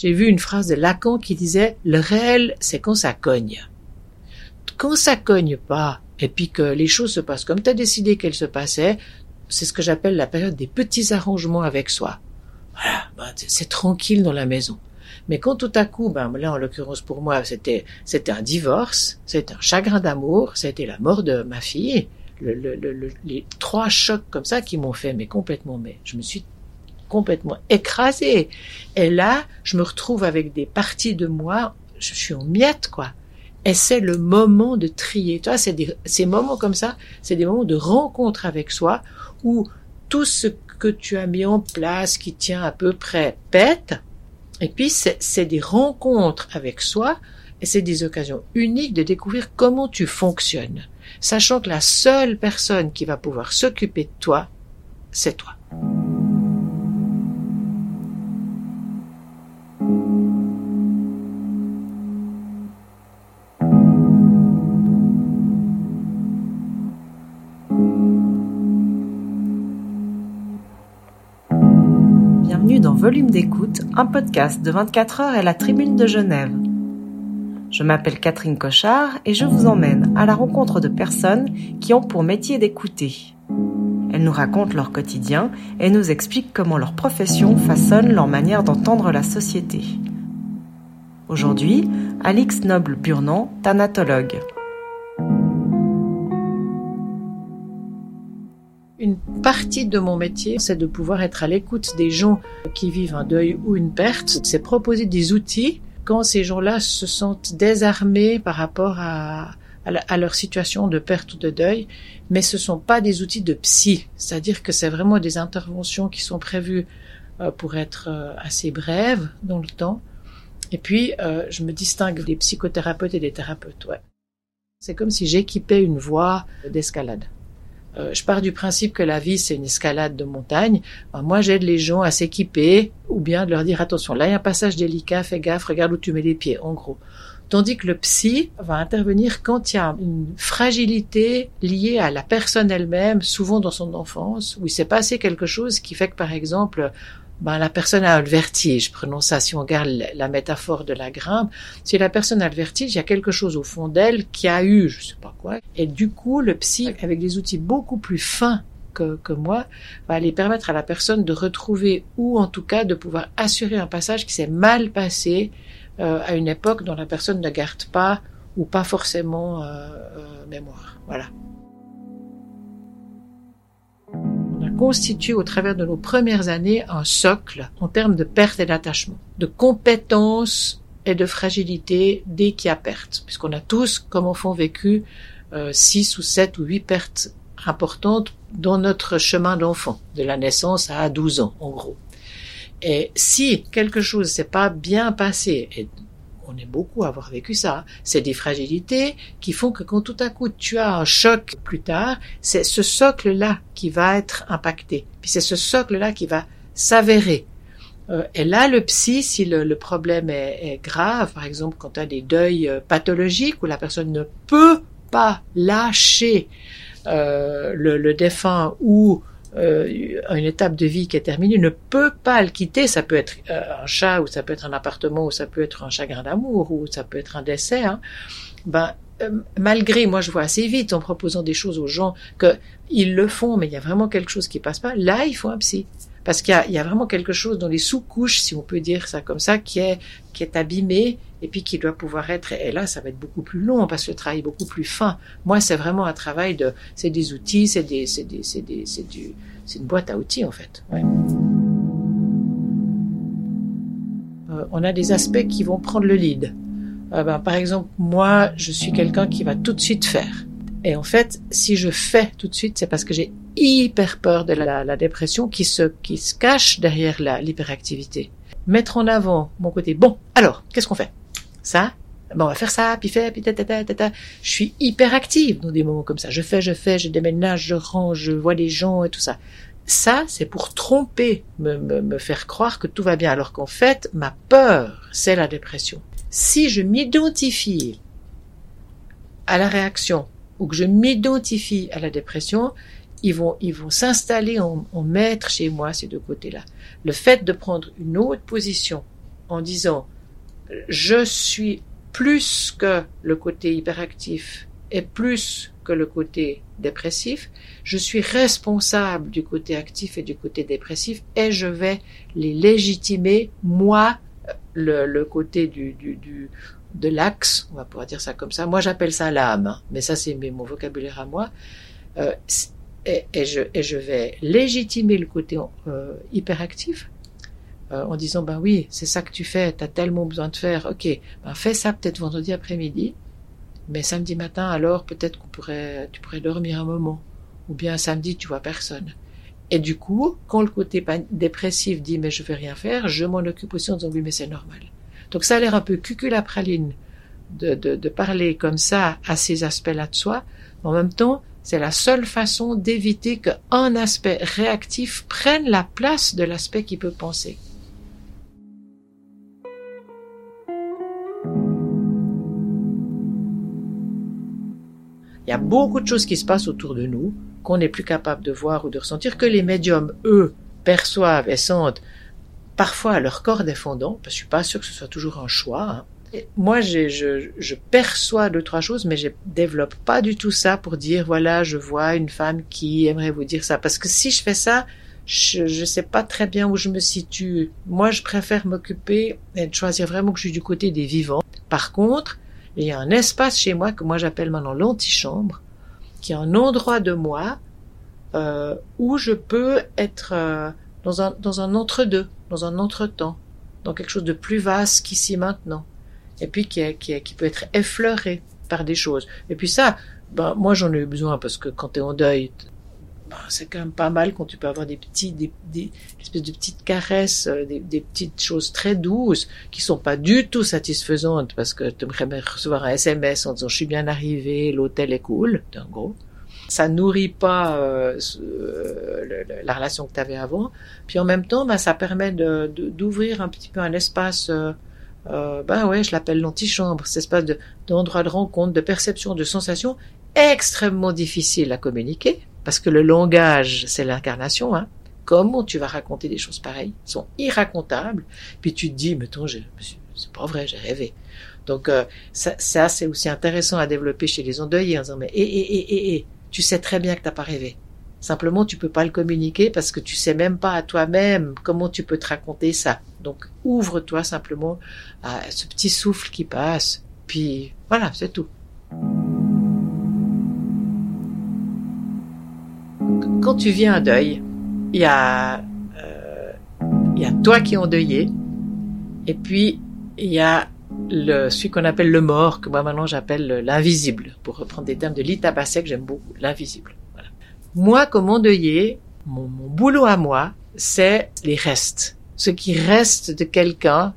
J'ai vu une phrase de Lacan qui disait le réel, c'est quand ça cogne. Quand ça cogne pas, et puis que les choses se passent comme tu as décidé qu'elles se passaient, c'est ce que j'appelle la période des petits arrangements avec soi. Voilà, ben, c'est tranquille dans la maison. Mais quand tout à coup, ben là en l'occurrence pour moi, c'était c'était un divorce, c'était un chagrin d'amour, c'était la mort de ma fille, le, le, le, les trois chocs comme ça qui m'ont fait mais complètement mais je me suis complètement écrasée. Et là, je me retrouve avec des parties de moi, je suis en miettes quoi. Et c'est le moment de trier. Tu vois, c'est des, ces moments comme ça, c'est des moments de rencontre avec soi où tout ce que tu as mis en place qui tient à peu près pète. Et puis, c'est des rencontres avec soi et c'est des occasions uniques de découvrir comment tu fonctionnes, sachant que la seule personne qui va pouvoir s'occuper de toi, c'est toi. Volume d'écoute, un podcast de 24 heures et la Tribune de Genève. Je m'appelle Catherine Cochard et je vous emmène à la rencontre de personnes qui ont pour métier d'écouter. Elles nous racontent leur quotidien et nous expliquent comment leur profession façonne leur manière d'entendre la société. Aujourd'hui, Alix Noble-Burnand, thanatologue. Une partie de mon métier, c'est de pouvoir être à l'écoute des gens qui vivent un deuil ou une perte. C'est proposer des outils quand ces gens-là se sentent désarmés par rapport à, leur situation de perte ou de deuil, mais ce sont pas des outils de psy. C'est-à-dire que c'est vraiment des interventions qui sont prévues euh, pour être euh, assez brèves dans le temps. Et puis, euh, je me distingue des psychothérapeutes et des thérapeutes. C'est comme si j'équipais une voie d'escalade. Euh, je pars du principe que la vie c'est une escalade de montagne. moi j'aide les gens à s'équiper ou bien de leur dire attention, là il y a un passage délicat, fais gaffe, regarde où tu mets les pieds, en gros. Tandis que le psy va intervenir quand il y a une fragilité liée à la personne elle-même, souvent dans son enfance, où il s'est passé quelque chose qui fait que par exemple ben, la personne a le vertige. Prenons ça si on regarde la métaphore de la grimpe. Si la personne a le vertige, il y a quelque chose au fond d'elle qui a eu, je sais pas quoi. Et du coup, le psy, avec des outils beaucoup plus fins que, que, moi, va aller permettre à la personne de retrouver ou en tout cas de pouvoir assurer un passage qui s'est mal passé euh, à une époque dont la personne ne garde pas ou pas forcément euh, euh, mémoire. Voilà. Constitue au travers de nos premières années un socle en termes de perte et d'attachement, de compétences et de fragilité dès qu'il y a perte, puisqu'on a tous, comme enfants, vécu euh, six ou sept ou huit pertes importantes dans notre chemin d'enfant, de la naissance à 12 ans, en gros. Et si quelque chose s'est pas bien passé, et on est beaucoup à avoir vécu ça. C'est des fragilités qui font que quand tout à coup tu as un choc plus tard, c'est ce socle-là qui va être impacté. Puis c'est ce socle-là qui va s'avérer. Euh, et là, le psy, si le, problème est, grave, par exemple quand tu as des deuils euh, pathologiques où la personne ne peut pas lâcher euh, le défunt ou euh, une étape de vie qui est terminée ne peut pas le quitter. Ça peut être euh, un chat, ou ça peut être un appartement, ou ça peut être un chagrin d'amour, ou ça peut être un décès. Hein. Ben, euh, malgré, moi je vois assez vite en proposant des choses aux gens que ils le font, mais il y a vraiment quelque chose qui passe pas. Là, il faut un psy. Parce qu'il y, y a, vraiment quelque chose dans les sous-couches, si on peut dire ça comme ça, qui est, qui est abîmé et puis qui doit pouvoir être, et là, ça va être beaucoup plus long parce que le travail est beaucoup plus fin. Moi, c'est vraiment un travail de, c'est des outils, c'est des, c'est des, c'est des, c'est du, c'est une boîte à outils, en fait. Ouais. Euh, on a des aspects qui vont prendre le lead. Euh, ben, par exemple, moi, je suis quelqu'un qui va tout de suite faire. Et en fait, si je fais tout de suite, c'est parce que j'ai hyper peur de la, la, dépression qui se, qui se cache derrière l'hyperactivité. Mettre en avant mon côté, bon, alors, qu'est-ce qu'on fait? Ça, bon, on va faire ça, puis fait, puis ta, ta, ta, ta, Je suis hyper active dans des moments comme ça. Je fais, je fais, je déménage, je range, je vois les gens et tout ça. Ça, c'est pour tromper, me, me, me faire croire que tout va bien, alors qu'en fait, ma peur, c'est la dépression. Si je m'identifie à la réaction ou que je m'identifie à la dépression, ils vont, ils vont s'installer en, en maître chez moi, ces deux côtés-là. Le fait de prendre une autre position en disant je suis plus que le côté hyperactif et plus que le côté dépressif, je suis responsable du côté actif et du côté dépressif et je vais les légitimer, moi, le, le côté du, du, du de l'axe, on va pouvoir dire ça comme ça. Moi, j'appelle ça l'âme, hein, mais ça, c'est mon vocabulaire à moi. Euh, et, et, je, et je vais légitimer le côté euh, hyperactif euh, en disant, ben oui, c'est ça que tu fais, tu as tellement besoin de faire, ok, ben fais ça peut-être vendredi après-midi, mais samedi matin, alors peut-être qu'on pourrait, tu pourrais dormir un moment, ou bien samedi, tu vois personne. Et du coup, quand le côté dépressif dit mais je vais rien faire, je m'en occupe aussi en disant oui mais c'est normal. Donc ça a l'air un peu cuculapraline de, de, de parler comme ça à ces aspects-là de soi, mais en même temps, c'est la seule façon d'éviter qu'un aspect réactif prenne la place de l'aspect qui peut penser. Il y a beaucoup de choses qui se passent autour de nous qu'on n'est plus capable de voir ou de ressentir, que les médiums, eux, perçoivent et sentent parfois à leur corps défendant, parce que je suis pas sûr que ce soit toujours un choix. Hein. moi, je, perçois deux, trois choses, mais je développe pas du tout ça pour dire, voilà, je vois une femme qui aimerait vous dire ça. Parce que si je fais ça, je ne sais pas très bien où je me situe. Moi, je préfère m'occuper et choisir vraiment que je suis du côté des vivants. Par contre, il y a un espace chez moi que moi j'appelle maintenant l'antichambre, qui est un endroit de moi euh, où je peux être euh, dans un, dans un entre-deux, dans un entre-temps, dans quelque chose de plus vaste qu'ici maintenant, et puis qui, qui, qui peut être effleuré par des choses. Et puis ça, ben, moi j'en ai eu besoin parce que quand tu es en deuil, c'est quand même pas mal quand tu peux avoir des petits, des, des espèces de petites caresses, euh, des, des, petites choses très douces qui sont pas du tout satisfaisantes parce que tu aimerais recevoir un SMS en disant je suis bien arrivé, l'hôtel est cool, en gros. Ça nourrit pas euh, euh la relation que tu avais avant. Puis en même temps, bah, ça permet de, d'ouvrir un petit peu un espace. Ben ouais, je l'appelle l'antichambre, cet espace de, d'endroit de rencontre, de perception, de sensation extrêmement difficile à communiquer parce que le langage, c'est l'incarnation, hein. Comment tu vas raconter des choses pareilles Ils sont irracontables. Puis tu te dis, mettons, c'est pas vrai, j'ai rêvé. Donc euh, ça, ça c'est aussi intéressant à développer chez les endeuillés en disant, mais et, et, et, et, tu sais très bien que t'as pas rêvé. Simplement, tu peux pas le communiquer parce que tu sais même pas à toi-même comment tu peux te raconter ça. Donc, ouvre-toi simplement à ce petit souffle qui passe. Puis, voilà, c'est tout. Quand tu viens à deuil, il y a, euh, il y a toi qui es endeuillé, et puis il y a le, celui qu'on appelle le mort, que moi maintenant j'appelle l'invisible, pour reprendre des termes de Lita Basset que j'aime beaucoup, l'invisible. Moi, comme endeuillé, mon, mon boulot à moi, c'est les restes. Ce qui reste de quelqu'un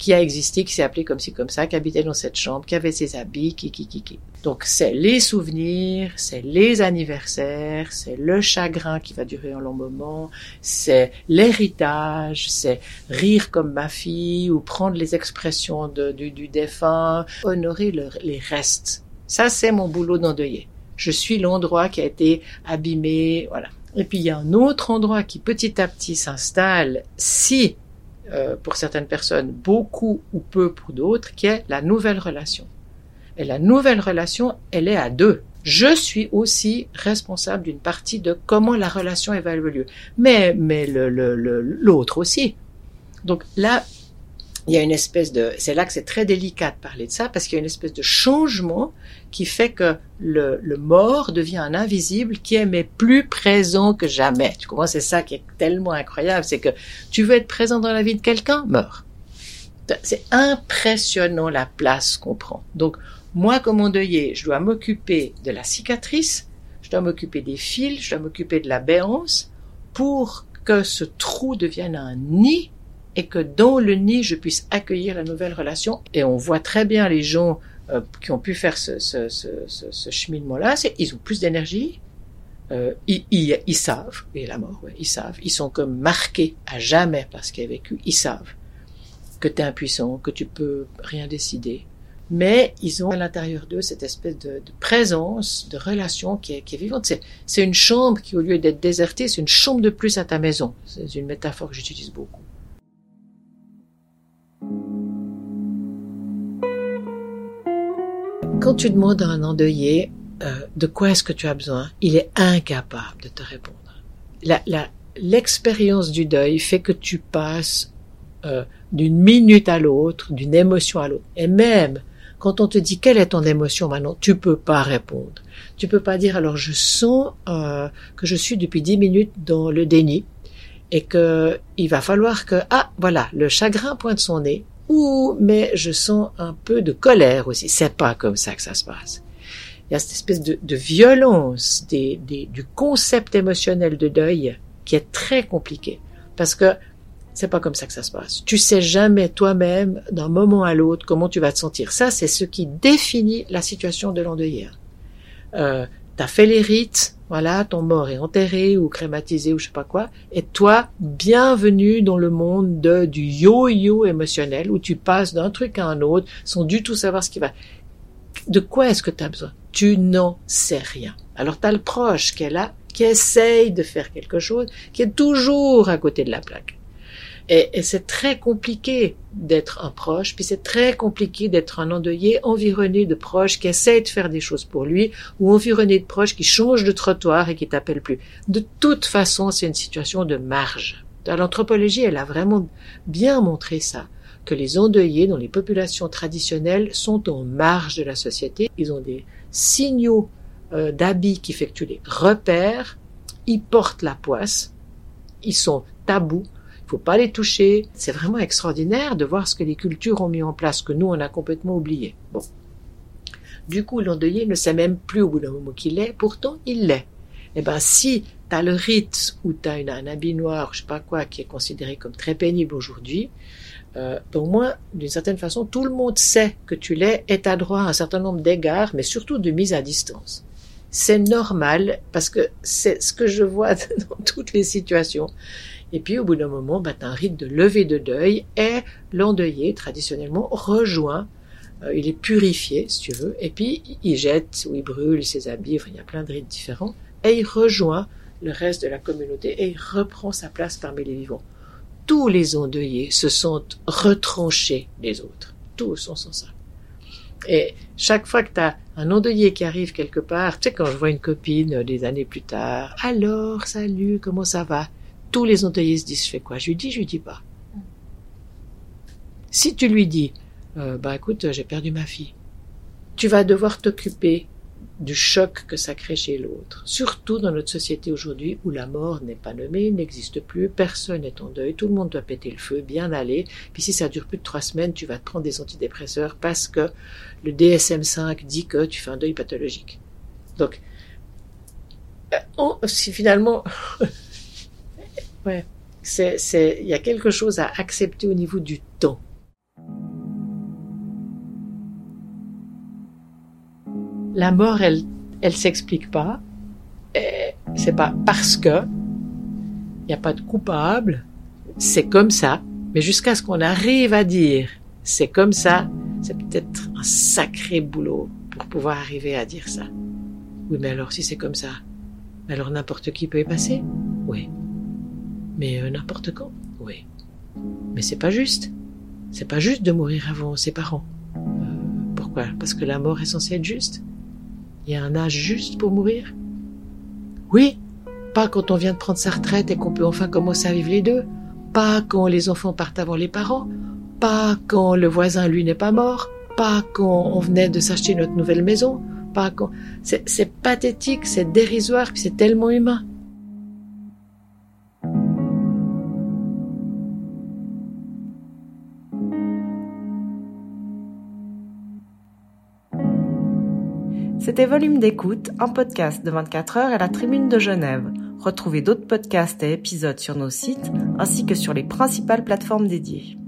qui a existé, qui s'est appelé comme ci, comme ça, qui habitait dans cette chambre, qui avait ses habits, qui, qui, qui, qui. Donc c'est les souvenirs, c'est les anniversaires, c'est le chagrin qui va durer un long moment, c'est l'héritage, c'est rire comme ma fille ou prendre les expressions de, du, du, défunt, honorer les restes. Ça c'est mon boulot d'endeuillé. Je suis l'endroit qui a été abîmé, voilà. Et puis il y a un autre endroit qui petit à petit s'installe si euh, pour certaines personnes, beaucoup ou peu pour d'autres, qui est la nouvelle relation. Et la nouvelle relation, elle est à deux. Je suis aussi responsable d'une partie de comment la relation va lieu. Mais, mais l'autre le, le, aussi. Donc là, il y a une espèce de, c'est là que c'est très délicat de parler de ça parce qu'il y a une espèce de changement qui fait que le, mort devient un invisible qui est mais plus présent que jamais. Tu comprends? C'est ça qui est tellement incroyable. C'est que tu veux être présent dans la vie de quelqu'un, meurs. C'est impressionnant la place qu'on prend. Donc, moi, comme endeuillé, je dois m'occuper de la cicatrice, je dois m'occuper des fils, je dois m'occuper de la béance pour que ce trou devienne un nid et que dans le nid, je puisse accueillir la nouvelle relation. Et on voit très bien les gens euh, qui ont pu faire ce, ce, ce, ce cheminement-là, ils ont plus d'énergie, euh, ils, ils, ils, savent, et la mort, ouais, ils savent, ils sont comme marqués à jamais parce qu'ils ont vécu, ils savent que tu es impuissant, que tu peux rien décider. Mais ils ont à l'intérieur d'eux cette espèce de, de, présence, de relation qui est, qui est vivante. C'est une chambre qui, au lieu d'être désertée, c'est une chambre de plus à ta maison. C'est une métaphore que j'utilise beaucoup. Quand tu demandes à un endeuillé euh, de quoi est-ce que tu as besoin, il est incapable de te répondre. La, la, l'expérience du deuil fait que tu passes euh, d'une minute à l'autre, d'une émotion à l'autre. Et même quand on te dit quelle est ton émotion maintenant, tu peux pas répondre. Tu peux pas dire alors je sens euh, que je suis depuis dix minutes dans le déni et que il va falloir que ah voilà le chagrin pointe son nez ou mais je sens un peu de colère aussi. C'est pas comme ça que ça se passe. Il y a cette espèce de, violence du concept émotionnel de deuil qui est très compliqué parce que c'est pas comme ça que ça se passe. Tu sais jamais toi-même d'un moment à l'autre comment tu vas te sentir. Ça, c'est ce qui définit la situation de l'endeuillé. Euh, T'as fait les rites, voilà, ton mort est enterré ou crématisé ou je sais pas quoi, et toi, bienvenue dans le monde de, du yo-yo émotionnel où tu passes d'un truc à un autre sans du tout savoir ce qui va. De quoi est-ce que tu as besoin? Tu n'en sais rien. Alors tu as le proche qui est là, qui essaye de faire quelque chose, qui est toujours à côté de la plaque. Et, c'est très compliqué d'être un proche, puis c'est très compliqué d'être un endeuillé environné de proches qui essayent de faire des choses pour lui, ou environné de proches qui changent de trottoir et qui t'appellent plus. De toute façon, c'est une situation de marge. L'anthropologie, elle a vraiment bien montré ça, que les endeuillés dans les populations traditionnelles sont en marge de la société. Ils ont des signaux euh, d'habits qui effectuent les repères, ils portent la poisse, ils sont tabous, faut pas les toucher. C'est vraiment extraordinaire de voir ce que les cultures ont mis en place, que nous, on a complètement oublié. Bon. Du coup, l'endeuillé ne sait même plus au bout d'un moment qu'il est, pourtant il l'est. Eh ben, si tu as le rite ou tu as un habit noir, je sais pas quoi, qui est considéré comme très pénible aujourd'hui, euh, au moins, d'une certaine façon, tout le monde sait que tu l'es et as droit à un certain nombre d'égards, mais surtout de mise à distance. C'est normal parce que c'est ce que je vois dans toutes les situations. Et puis au bout d'un moment, tu un rite de levée de deuil et l'endeuillé, traditionnellement, rejoint, euh, il est purifié, si tu veux, et puis il jette ou il brûle ses habits, enfin, il y a plein de rites différents, et il rejoint le reste de la communauté et il reprend sa place parmi les vivants. Tous les endeuillés se sont retranchés des autres. Tous sont sans ça. Et chaque fois que tu as un endeuillé qui arrive quelque part, tu sais, quand je vois une copine euh, des années plus tard, alors, salut, comment ça va? Tous les endeuillés se disent, je fais quoi? Je lui dis, je lui dis pas. Si tu lui dis, euh, bah écoute, j'ai perdu ma fille, tu vas devoir t'occuper du choc que ça crée chez l'autre. Surtout dans notre société aujourd'hui où la mort n'est pas nommée, n'existe plus, personne n'est en deuil, tout le monde doit péter le feu, bien aller. Puis si ça dure plus de trois semaines, tu vas te prendre des antidépresseurs parce que le DSM-5 dit que tu fais un deuil pathologique. Donc, euh, si finalement Ouais. C'est, c'est, il y a quelque chose à accepter au niveau du temps. La mort, elle, elle s'explique pas. C'est pas parce que il n'y a pas de coupable. C'est comme ça. Mais jusqu'à ce qu'on arrive à dire c'est comme ça, c'est peut-être un sacré boulot pour pouvoir arriver à dire ça. Oui, mais alors si c'est comme ça, alors n'importe qui peut y passer Oui. Mais euh, n'importe quand, oui. Mais c'est pas juste. C'est pas juste de mourir avant ses parents. Euh, pourquoi? Parce que la mort est censée être juste. Il y a un âge juste pour mourir? Oui, pas quand on vient de prendre sa retraite et qu'on peut enfin commencer à vivre les deux. Pas quand les enfants partent avant les parents. Pas quand le voisin, lui, n'est pas mort. Pas quand on venait de s'acheter notre nouvelle maison. Pas quand... C'est pathétique, c'est dérisoire, puis c'est tellement humain. C'était Volume d'écoute, un podcast de 24 heures à la Tribune de Genève. Retrouvez d'autres podcasts et épisodes sur nos sites ainsi que sur les principales plateformes dédiées.